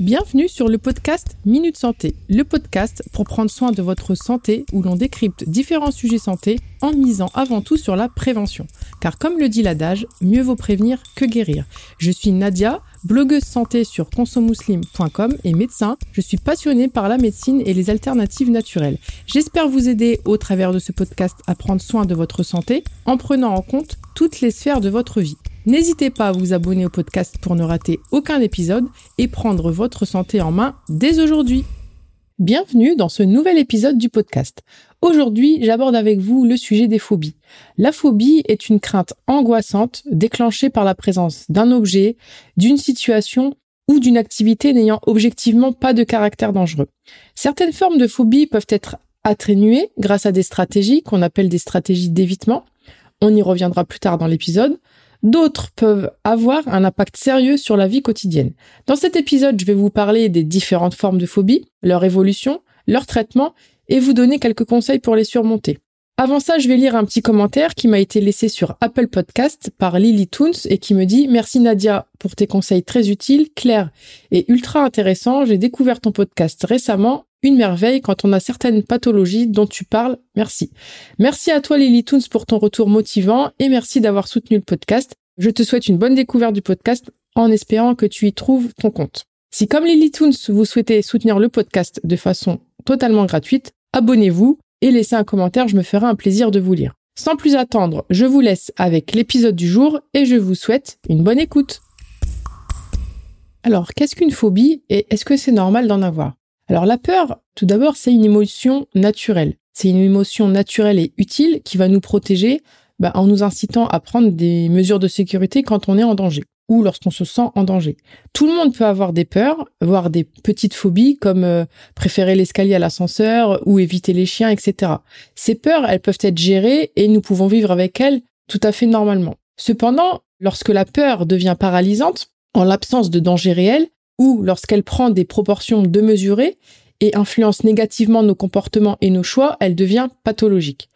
Bienvenue sur le podcast Minute Santé, le podcast pour prendre soin de votre santé où l'on décrypte différents sujets santé en misant avant tout sur la prévention. Car comme le dit l'adage, mieux vaut prévenir que guérir. Je suis Nadia, blogueuse santé sur consomuslim.com et médecin. Je suis passionnée par la médecine et les alternatives naturelles. J'espère vous aider au travers de ce podcast à prendre soin de votre santé en prenant en compte toutes les sphères de votre vie. N'hésitez pas à vous abonner au podcast pour ne rater aucun épisode et prendre votre santé en main dès aujourd'hui. Bienvenue dans ce nouvel épisode du podcast. Aujourd'hui, j'aborde avec vous le sujet des phobies. La phobie est une crainte angoissante déclenchée par la présence d'un objet, d'une situation ou d'une activité n'ayant objectivement pas de caractère dangereux. Certaines formes de phobie peuvent être atténuées grâce à des stratégies qu'on appelle des stratégies d'évitement. On y reviendra plus tard dans l'épisode. D'autres peuvent avoir un impact sérieux sur la vie quotidienne. Dans cet épisode, je vais vous parler des différentes formes de phobie, leur évolution, leur traitement et vous donner quelques conseils pour les surmonter. Avant ça, je vais lire un petit commentaire qui m'a été laissé sur Apple Podcast par Lily Toons et qui me dit Merci Nadia pour tes conseils très utiles, clairs et ultra intéressants. J'ai découvert ton podcast récemment. Une merveille quand on a certaines pathologies dont tu parles. Merci. Merci à toi Lily Toons pour ton retour motivant et merci d'avoir soutenu le podcast. Je te souhaite une bonne découverte du podcast en espérant que tu y trouves ton compte. Si comme Lily Toons, vous souhaitez soutenir le podcast de façon totalement gratuite, abonnez-vous et laissez un commentaire, je me ferai un plaisir de vous lire. Sans plus attendre, je vous laisse avec l'épisode du jour et je vous souhaite une bonne écoute. Alors, qu'est-ce qu'une phobie et est-ce que c'est normal d'en avoir? Alors la peur, tout d'abord, c'est une émotion naturelle. C'est une émotion naturelle et utile qui va nous protéger bah, en nous incitant à prendre des mesures de sécurité quand on est en danger ou lorsqu'on se sent en danger. Tout le monde peut avoir des peurs, voire des petites phobies comme euh, préférer l'escalier à l'ascenseur ou éviter les chiens, etc. Ces peurs, elles peuvent être gérées et nous pouvons vivre avec elles tout à fait normalement. Cependant, lorsque la peur devient paralysante, en l'absence de danger réel, ou lorsqu'elle prend des proportions démesurées et influence négativement nos comportements et nos choix, elle devient pathologique.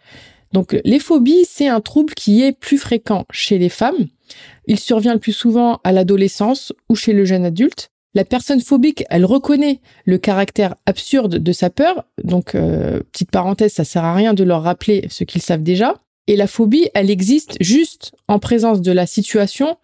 Donc les phobies, c'est un trouble qui est plus fréquent chez les femmes. Il survient le plus souvent à l'adolescence ou chez le jeune adulte. La personne phobique, elle reconnaît le caractère absurde de sa peur. Donc, euh, petite parenthèse, ça sert à rien de leur rappeler ce qu'ils savent déjà. Et la phobie, elle existe juste en présence de la situation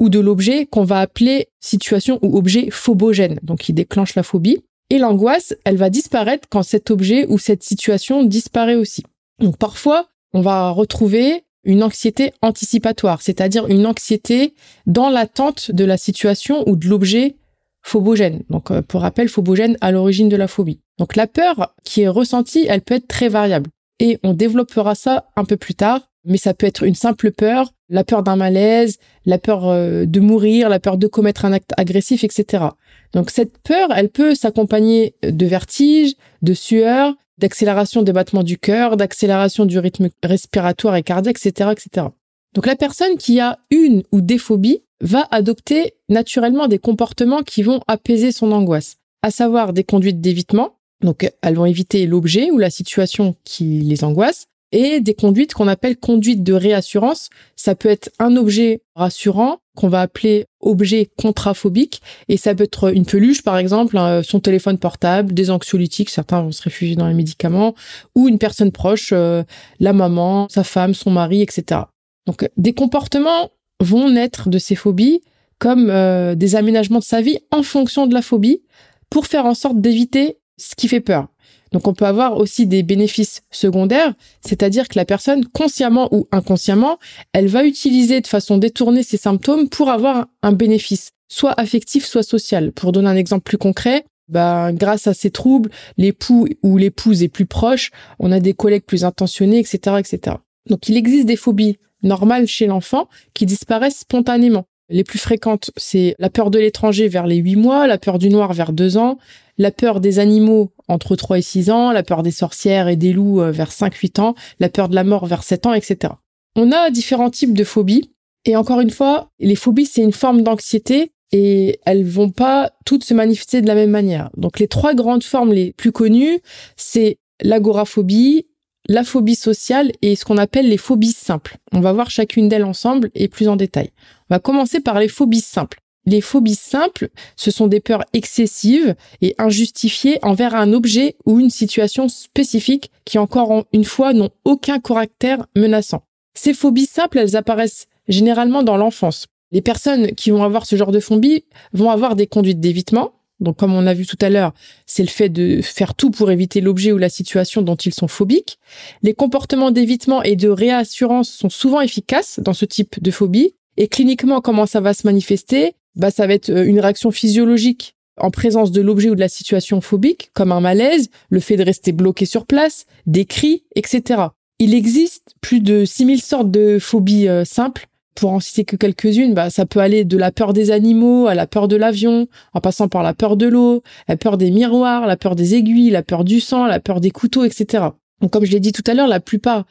ou de l'objet qu'on va appeler situation ou objet phobogène, donc qui déclenche la phobie. Et l'angoisse, elle va disparaître quand cet objet ou cette situation disparaît aussi. Donc parfois, on va retrouver une anxiété anticipatoire, c'est-à-dire une anxiété dans l'attente de la situation ou de l'objet phobogène. Donc euh, pour rappel, phobogène à l'origine de la phobie. Donc la peur qui est ressentie, elle peut être très variable. Et on développera ça un peu plus tard, mais ça peut être une simple peur, la peur d'un malaise, la peur euh, de mourir, la peur de commettre un acte agressif, etc. Donc cette peur, elle peut s'accompagner de vertiges, de sueur, d'accélération des battements du cœur, d'accélération du rythme respiratoire et cardiaque, etc., etc. Donc la personne qui a une ou des phobies va adopter naturellement des comportements qui vont apaiser son angoisse, à savoir des conduites d'évitement, donc elles vont éviter l'objet ou la situation qui les angoisse, et des conduites qu'on appelle conduites de réassurance. Ça peut être un objet rassurant qu'on va appeler objet contraphobique et ça peut être une peluche par exemple, son téléphone portable, des anxiolytiques, certains vont se réfugier dans les médicaments ou une personne proche, euh, la maman, sa femme, son mari, etc. Donc des comportements vont naître de ces phobies comme euh, des aménagements de sa vie en fonction de la phobie pour faire en sorte d'éviter ce qui fait peur. Donc on peut avoir aussi des bénéfices secondaires, c'est-à-dire que la personne, consciemment ou inconsciemment, elle va utiliser de façon détournée ces symptômes pour avoir un bénéfice, soit affectif, soit social. Pour donner un exemple plus concret, bah, grâce à ces troubles, l'époux ou l'épouse est plus proche, on a des collègues plus intentionnés, etc., etc. Donc il existe des phobies normales chez l'enfant qui disparaissent spontanément. Les plus fréquentes, c'est la peur de l'étranger vers les 8 mois, la peur du noir vers 2 ans, la peur des animaux entre 3 et 6 ans, la peur des sorcières et des loups euh, vers 5-8 ans, la peur de la mort vers 7 ans, etc. On a différents types de phobies. Et encore une fois, les phobies, c'est une forme d'anxiété et elles vont pas toutes se manifester de la même manière. Donc les trois grandes formes les plus connues, c'est l'agoraphobie, la phobie sociale et ce qu'on appelle les phobies simples. On va voir chacune d'elles ensemble et plus en détail. On va commencer par les phobies simples. Les phobies simples, ce sont des peurs excessives et injustifiées envers un objet ou une situation spécifique qui encore une fois n'ont aucun caractère menaçant. Ces phobies simples, elles apparaissent généralement dans l'enfance. Les personnes qui vont avoir ce genre de phobie vont avoir des conduites d'évitement. Donc, comme on a vu tout à l'heure, c'est le fait de faire tout pour éviter l'objet ou la situation dont ils sont phobiques. Les comportements d'évitement et de réassurance sont souvent efficaces dans ce type de phobie. Et cliniquement, comment ça va se manifester? Bah, ça va être euh, une réaction physiologique en présence de l'objet ou de la situation phobique, comme un malaise, le fait de rester bloqué sur place, des cris, etc. Il existe plus de 6000 sortes de phobies euh, simples. Pour en citer que quelques-unes, bah, ça peut aller de la peur des animaux à la peur de l'avion, en passant par la peur de l'eau, la peur des miroirs, la peur des aiguilles, la peur du sang, la peur des couteaux, etc. Donc, comme je l'ai dit tout à l'heure, la plupart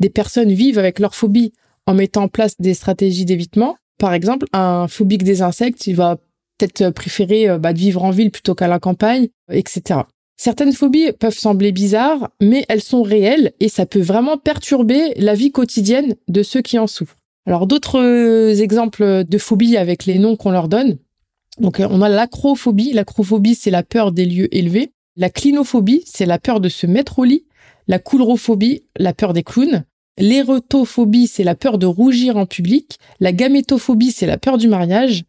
des personnes vivent avec leur phobie en mettant en place des stratégies d'évitement. Par exemple, un phobique des insectes, il va peut-être préférer euh, bah, de vivre en ville plutôt qu'à la campagne, etc. Certaines phobies peuvent sembler bizarres, mais elles sont réelles et ça peut vraiment perturber la vie quotidienne de ceux qui en souffrent. Alors d'autres euh, exemples de phobies avec les noms qu'on leur donne. Donc on a l'acrophobie. L'acrophobie, c'est la peur des lieux élevés. La clinophobie, c'est la peur de se mettre au lit. La coulrophobie, la peur des clowns. L'érotophobie, c'est la peur de rougir en public. La gamétophobie, c'est la peur du mariage.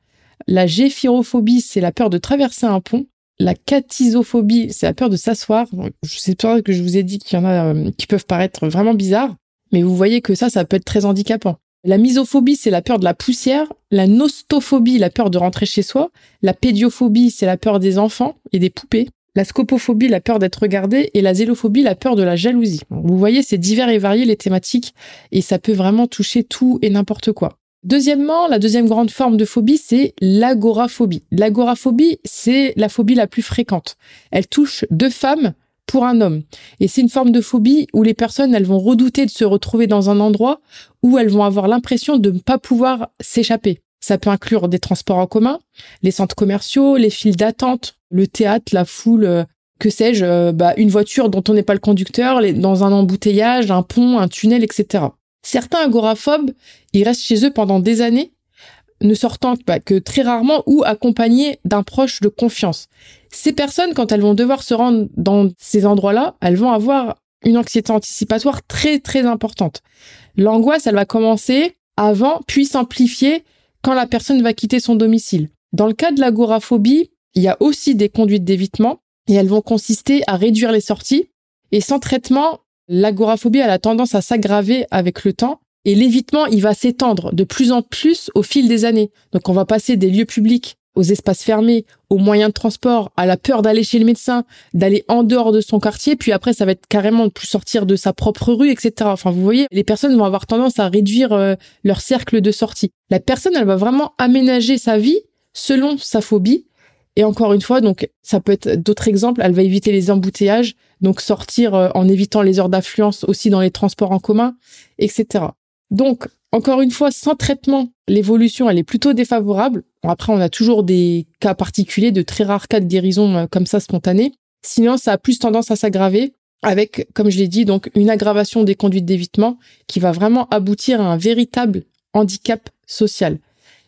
La géphirophobie, c'est la peur de traverser un pont. La catisophobie, c'est la peur de s'asseoir. Je sais pas que je vous ai dit qu'il y en a euh, qui peuvent paraître vraiment bizarres, mais vous voyez que ça, ça peut être très handicapant. La misophobie, c'est la peur de la poussière. La nostophobie, la peur de rentrer chez soi. La pédiophobie, c'est la peur des enfants et des poupées la scopophobie, la peur d'être regardé, et la zélophobie, la peur de la jalousie. Vous voyez, c'est divers et variés les thématiques, et ça peut vraiment toucher tout et n'importe quoi. Deuxièmement, la deuxième grande forme de phobie, c'est l'agoraphobie. L'agoraphobie, c'est la phobie la plus fréquente. Elle touche deux femmes pour un homme. Et c'est une forme de phobie où les personnes, elles vont redouter de se retrouver dans un endroit où elles vont avoir l'impression de ne pas pouvoir s'échapper. Ça peut inclure des transports en commun, les centres commerciaux, les files d'attente, le théâtre, la foule, euh, que sais-je, euh, bah, une voiture dont on n'est pas le conducteur, dans un embouteillage, un pont, un tunnel, etc. Certains agoraphobes, ils restent chez eux pendant des années, ne sortant bah, que très rarement ou accompagnés d'un proche de confiance. Ces personnes, quand elles vont devoir se rendre dans ces endroits-là, elles vont avoir une anxiété anticipatoire très très importante. L'angoisse, elle va commencer avant, puis s'amplifier quand la personne va quitter son domicile. Dans le cas de l'agoraphobie, il y a aussi des conduites d'évitement et elles vont consister à réduire les sorties. Et sans traitement, l'agoraphobie a la tendance à s'aggraver avec le temps et l'évitement, il va s'étendre de plus en plus au fil des années. Donc on va passer des lieux publics aux espaces fermés, aux moyens de transport, à la peur d'aller chez le médecin, d'aller en dehors de son quartier, puis après ça va être carrément de plus sortir de sa propre rue, etc. Enfin, vous voyez, les personnes vont avoir tendance à réduire euh, leur cercle de sortie. La personne, elle va vraiment aménager sa vie selon sa phobie. Et encore une fois, donc ça peut être d'autres exemples. Elle va éviter les embouteillages, donc sortir euh, en évitant les heures d'affluence aussi dans les transports en commun, etc. Donc encore une fois, sans traitement, l'évolution, elle est plutôt défavorable. Après, on a toujours des cas particuliers, de très rares cas de guérison euh, comme ça spontanés. Sinon, ça a plus tendance à s'aggraver avec, comme je l'ai dit, donc une aggravation des conduites d'évitement qui va vraiment aboutir à un véritable handicap social.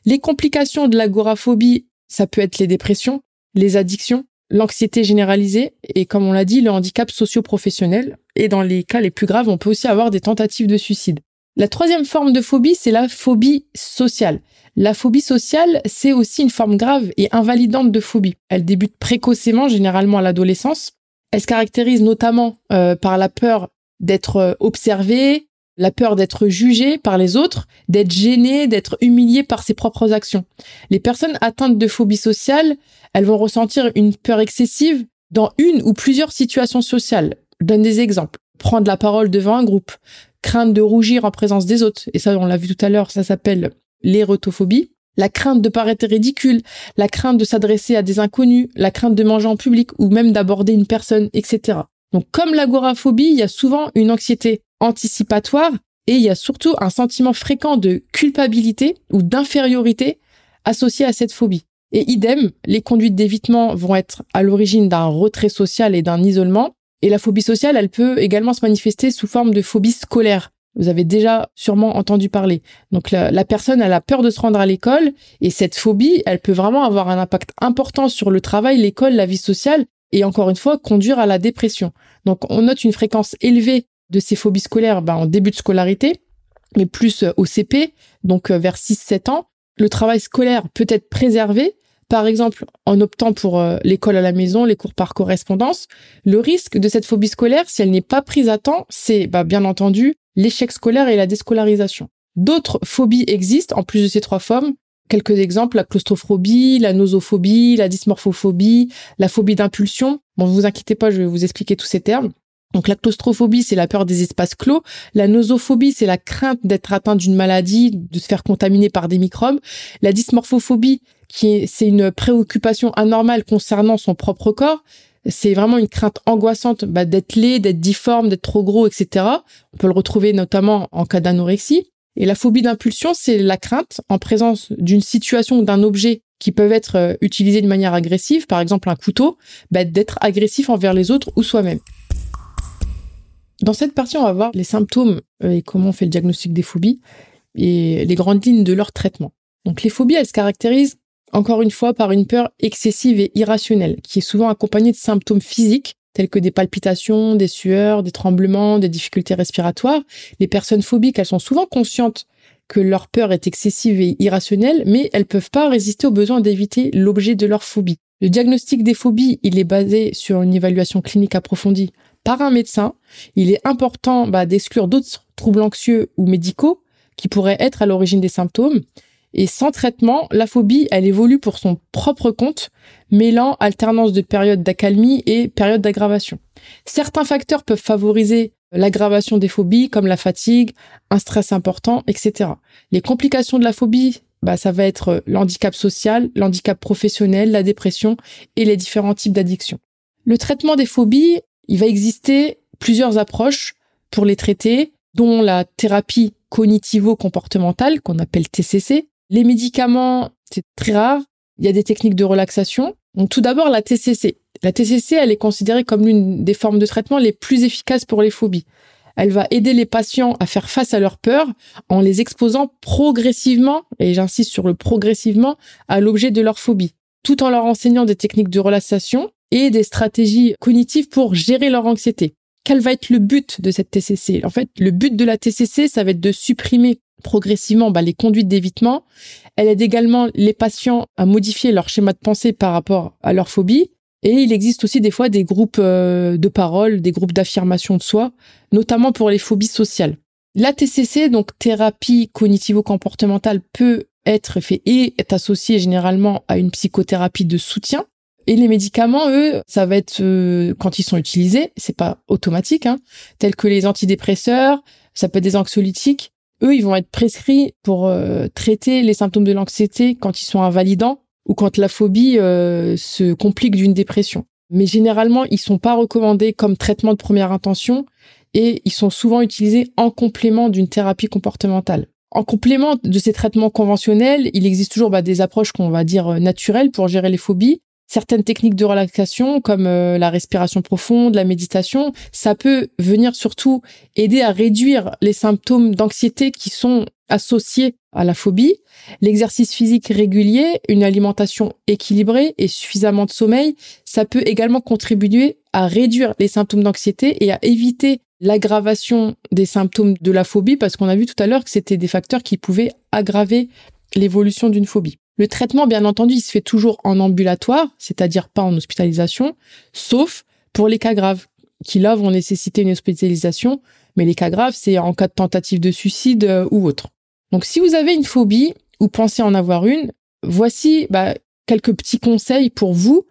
Les complications de l'agoraphobie, ça peut être les dépressions, les addictions, l'anxiété généralisée et, comme on l'a dit, le handicap socio-professionnel. Et dans les cas les plus graves, on peut aussi avoir des tentatives de suicide. La troisième forme de phobie, c'est la phobie sociale. La phobie sociale, c'est aussi une forme grave et invalidante de phobie. Elle débute précocement, généralement à l'adolescence. Elle se caractérise notamment euh, par la peur d'être euh, observé, la peur d'être jugé par les autres, d'être gêné, d'être humilié par ses propres actions. Les personnes atteintes de phobie sociale, elles vont ressentir une peur excessive dans une ou plusieurs situations sociales. Je donne des exemples. Prendre la parole devant un groupe, crainte de rougir en présence des autres, et ça on l'a vu tout à l'heure, ça s'appelle l'érotophobie, la crainte de paraître ridicule, la crainte de s'adresser à des inconnus, la crainte de manger en public ou même d'aborder une personne, etc. Donc comme l'agoraphobie, il y a souvent une anxiété anticipatoire et il y a surtout un sentiment fréquent de culpabilité ou d'infériorité associé à cette phobie. Et idem, les conduites d'évitement vont être à l'origine d'un retrait social et d'un isolement, et la phobie sociale, elle peut également se manifester sous forme de phobie scolaire. Vous avez déjà sûrement entendu parler. Donc la, personne, elle a peur de se rendre à l'école et cette phobie, elle peut vraiment avoir un impact important sur le travail, l'école, la vie sociale et encore une fois conduire à la dépression. Donc on note une fréquence élevée de ces phobies scolaires ben, en début de scolarité, mais plus euh, au CP, donc euh, vers 6-7 ans. Le travail scolaire peut être préservé, par exemple en optant pour euh, l'école à la maison, les cours par correspondance. Le risque de cette phobie scolaire, si elle n'est pas prise à temps, c'est bah, bien entendu l'échec scolaire et la déscolarisation. D'autres phobies existent en plus de ces trois formes. Quelques exemples, la claustrophobie, la nosophobie, la dysmorphophobie, la phobie d'impulsion. Bon, vous inquiétez pas, je vais vous expliquer tous ces termes. Donc la claustrophobie, c'est la peur des espaces clos. La nosophobie, c'est la crainte d'être atteint d'une maladie, de se faire contaminer par des microbes. La dysmorphophobie, qui est, c'est une préoccupation anormale concernant son propre corps. C'est vraiment une crainte angoissante bah, d'être laid, d'être difforme, d'être trop gros, etc. On peut le retrouver notamment en cas d'anorexie. Et la phobie d'impulsion, c'est la crainte en présence d'une situation ou d'un objet qui peuvent être euh, utilisés de manière agressive, par exemple un couteau, bah, d'être agressif envers les autres ou soi-même. Dans cette partie, on va voir les symptômes euh, et comment on fait le diagnostic des phobies et les grandes lignes de leur traitement. Donc les phobies, elles se caractérisent encore une fois par une peur excessive et irrationnelle, qui est souvent accompagnée de symptômes physiques tels que des palpitations, des sueurs, des tremblements, des difficultés respiratoires. Les personnes phobiques, elles sont souvent conscientes que leur peur est excessive et irrationnelle, mais elles peuvent pas résister au besoin d'éviter l'objet de leur phobie. Le diagnostic des phobies, il est basé sur une évaluation clinique approfondie par un médecin. Il est important bah, d'exclure d'autres troubles anxieux ou médicaux qui pourraient être à l'origine des symptômes. Et sans traitement, la phobie, elle évolue pour son propre compte, mêlant alternance de périodes d'accalmie et périodes d'aggravation. Certains facteurs peuvent favoriser l'aggravation des phobies, comme la fatigue, un stress important, etc. Les complications de la phobie, bah, ça va être l'handicap social, l'handicap professionnel, la dépression et les différents types d'addictions. Le traitement des phobies, il va exister plusieurs approches pour les traiter, dont la thérapie cognitivo-comportementale, qu'on appelle TCC. Les médicaments, c'est très rare. Il y a des techniques de relaxation. Donc, tout d'abord, la TCC. La TCC, elle est considérée comme l'une des formes de traitement les plus efficaces pour les phobies. Elle va aider les patients à faire face à leurs peurs en les exposant progressivement, et j'insiste sur le progressivement, à l'objet de leur phobie, tout en leur enseignant des techniques de relaxation et des stratégies cognitives pour gérer leur anxiété. Quel va être le but de cette TCC En fait, le but de la TCC, ça va être de supprimer progressivement bah, les conduites d'évitement. Elle aide également les patients à modifier leur schéma de pensée par rapport à leur phobie. Et il existe aussi des fois des groupes euh, de parole, des groupes d'affirmation de soi, notamment pour les phobies sociales. La TCC, donc thérapie cognitivo-comportementale, peut être fait et est associée généralement à une psychothérapie de soutien. Et les médicaments, eux, ça va être euh, quand ils sont utilisés, c'est pas automatique, hein, tels que les antidépresseurs, ça peut être des anxiolytiques. Eux, ils vont être prescrits pour euh, traiter les symptômes de l'anxiété quand ils sont invalidants ou quand la phobie euh, se complique d'une dépression. Mais généralement, ils sont pas recommandés comme traitement de première intention et ils sont souvent utilisés en complément d'une thérapie comportementale. En complément de ces traitements conventionnels, il existe toujours bah, des approches qu'on va dire naturelles pour gérer les phobies, certaines techniques de relaxation comme euh, la respiration profonde, la méditation, ça peut venir surtout aider à réduire les symptômes d'anxiété qui sont associés à la phobie. L'exercice physique régulier, une alimentation équilibrée et suffisamment de sommeil, ça peut également contribuer à réduire les symptômes d'anxiété et à éviter l'aggravation des symptômes de la phobie parce qu'on a vu tout à l'heure que c'était des facteurs qui pouvaient aggraver l'évolution d'une phobie. Le traitement, bien entendu, il se fait toujours en ambulatoire, c'est-à-dire pas en hospitalisation, sauf pour les cas graves, qui là vont nécessiter une hospitalisation. Mais les cas graves, c'est en cas de tentative de suicide euh, ou autre. Donc, si vous avez une phobie ou pensez en avoir une, voici bah, quelques petits conseils pour vous.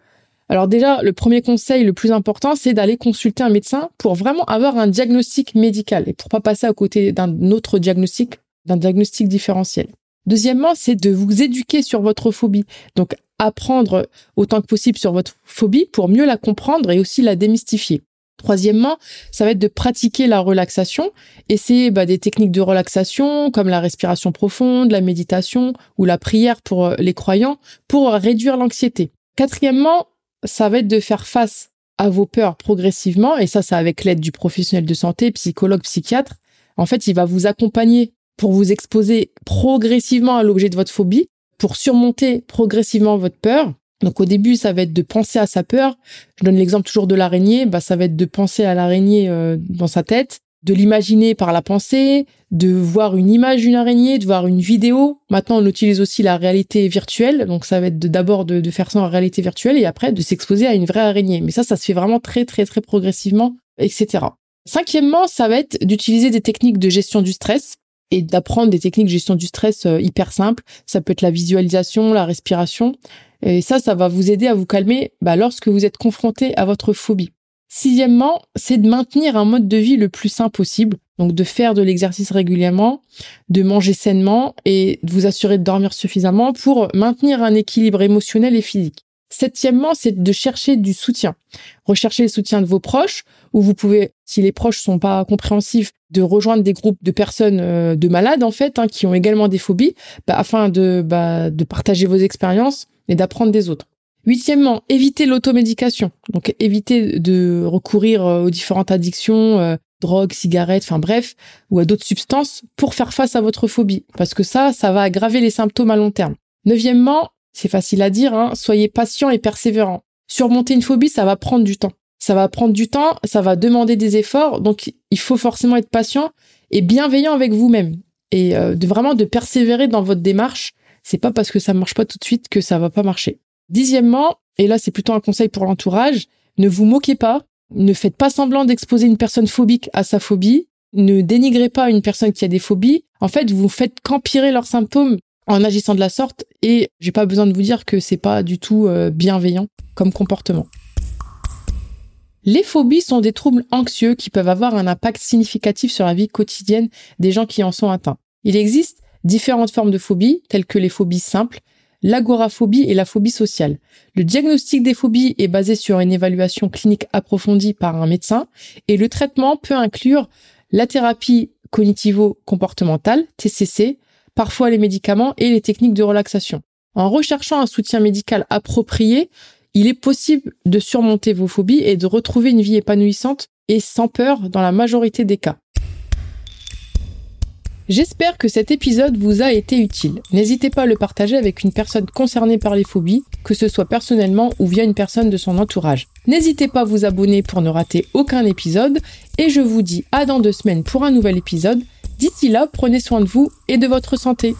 Alors déjà, le premier conseil, le plus important, c'est d'aller consulter un médecin pour vraiment avoir un diagnostic médical et pour pas passer à côté d'un autre diagnostic, d'un diagnostic différentiel. Deuxièmement, c'est de vous éduquer sur votre phobie. Donc, apprendre autant que possible sur votre phobie pour mieux la comprendre et aussi la démystifier. Troisièmement, ça va être de pratiquer la relaxation, essayer bah, des techniques de relaxation comme la respiration profonde, la méditation ou la prière pour euh, les croyants pour réduire l'anxiété. Quatrièmement, ça va être de faire face à vos peurs progressivement, et ça, c'est avec l'aide du professionnel de santé, psychologue, psychiatre, En fait, il va vous accompagner pour vous exposer progressivement à l'objet de votre phobie, pour surmonter progressivement votre peur. Donc au début, ça va être de penser à sa peur. Je donne l'exemple toujours de l'araignée. Bah, ça va être de penser à l'araignée euh, dans sa tête, de l'imaginer par la pensée, de voir une image d'une araignée, de voir une vidéo. Maintenant, on utilise aussi la réalité virtuelle. Donc ça va être d'abord de, de faire ça en réalité virtuelle et après de s'exposer à une vraie araignée. Mais ça, ça se fait vraiment très très très progressivement, etc. Cinquièmement, ça va être d'utiliser des techniques de gestion du stress et d'apprendre des techniques de gestion du stress euh, hyper simples. Ça peut être la visualisation, la respiration. Et ça, ça va vous aider à vous calmer bah, lorsque vous êtes confronté à votre phobie. Sixièmement, c'est de maintenir un mode de vie le plus sain possible. Donc de faire de l'exercice régulièrement, de manger sainement et de vous assurer de dormir suffisamment pour maintenir un équilibre émotionnel et physique. Septièmement, c'est de chercher du soutien. Rechercher le soutien de vos proches, ou vous pouvez, si les proches sont pas compréhensifs, de rejoindre des groupes de personnes euh, de malades en fait, hein, qui ont également des phobies, bah, afin de, bah, de partager vos expériences et d'apprendre des autres. Huitièmement, éviter l'automédication. Donc éviter de recourir euh, aux différentes addictions, euh, drogue, cigarettes, enfin bref, ou à d'autres substances pour faire face à votre phobie. Parce que ça, ça va aggraver les symptômes à long terme. Neuvièmement, c'est facile à dire, hein, soyez patient et persévérant. Surmonter une phobie, ça va prendre du temps. Ça va prendre du temps, ça va demander des efforts, donc il faut forcément être patient et bienveillant avec vous-même et euh, de vraiment de persévérer dans votre démarche. C'est pas parce que ça marche pas tout de suite que ça va pas marcher. Dixièmement, et là c'est plutôt un conseil pour l'entourage, ne vous moquez pas, ne faites pas semblant d'exposer une personne phobique à sa phobie, ne dénigrez pas une personne qui a des phobies. En fait, vous faites qu'empirer leurs symptômes en agissant de la sorte et j'ai pas besoin de vous dire que c'est pas du tout euh, bienveillant comme comportement. Les phobies sont des troubles anxieux qui peuvent avoir un impact significatif sur la vie quotidienne des gens qui en sont atteints. Il existe différentes formes de phobies, telles que les phobies simples, l'agoraphobie et la phobie sociale. Le diagnostic des phobies est basé sur une évaluation clinique approfondie par un médecin et le traitement peut inclure la thérapie cognitivo-comportementale, TCC, parfois les médicaments et les techniques de relaxation. En recherchant un soutien médical approprié, il est possible de surmonter vos phobies et de retrouver une vie épanouissante et sans peur dans la majorité des cas. J'espère que cet épisode vous a été utile. N'hésitez pas à le partager avec une personne concernée par les phobies, que ce soit personnellement ou via une personne de son entourage. N'hésitez pas à vous abonner pour ne rater aucun épisode et je vous dis à dans deux semaines pour un nouvel épisode. D'ici là, prenez soin de vous et de votre santé.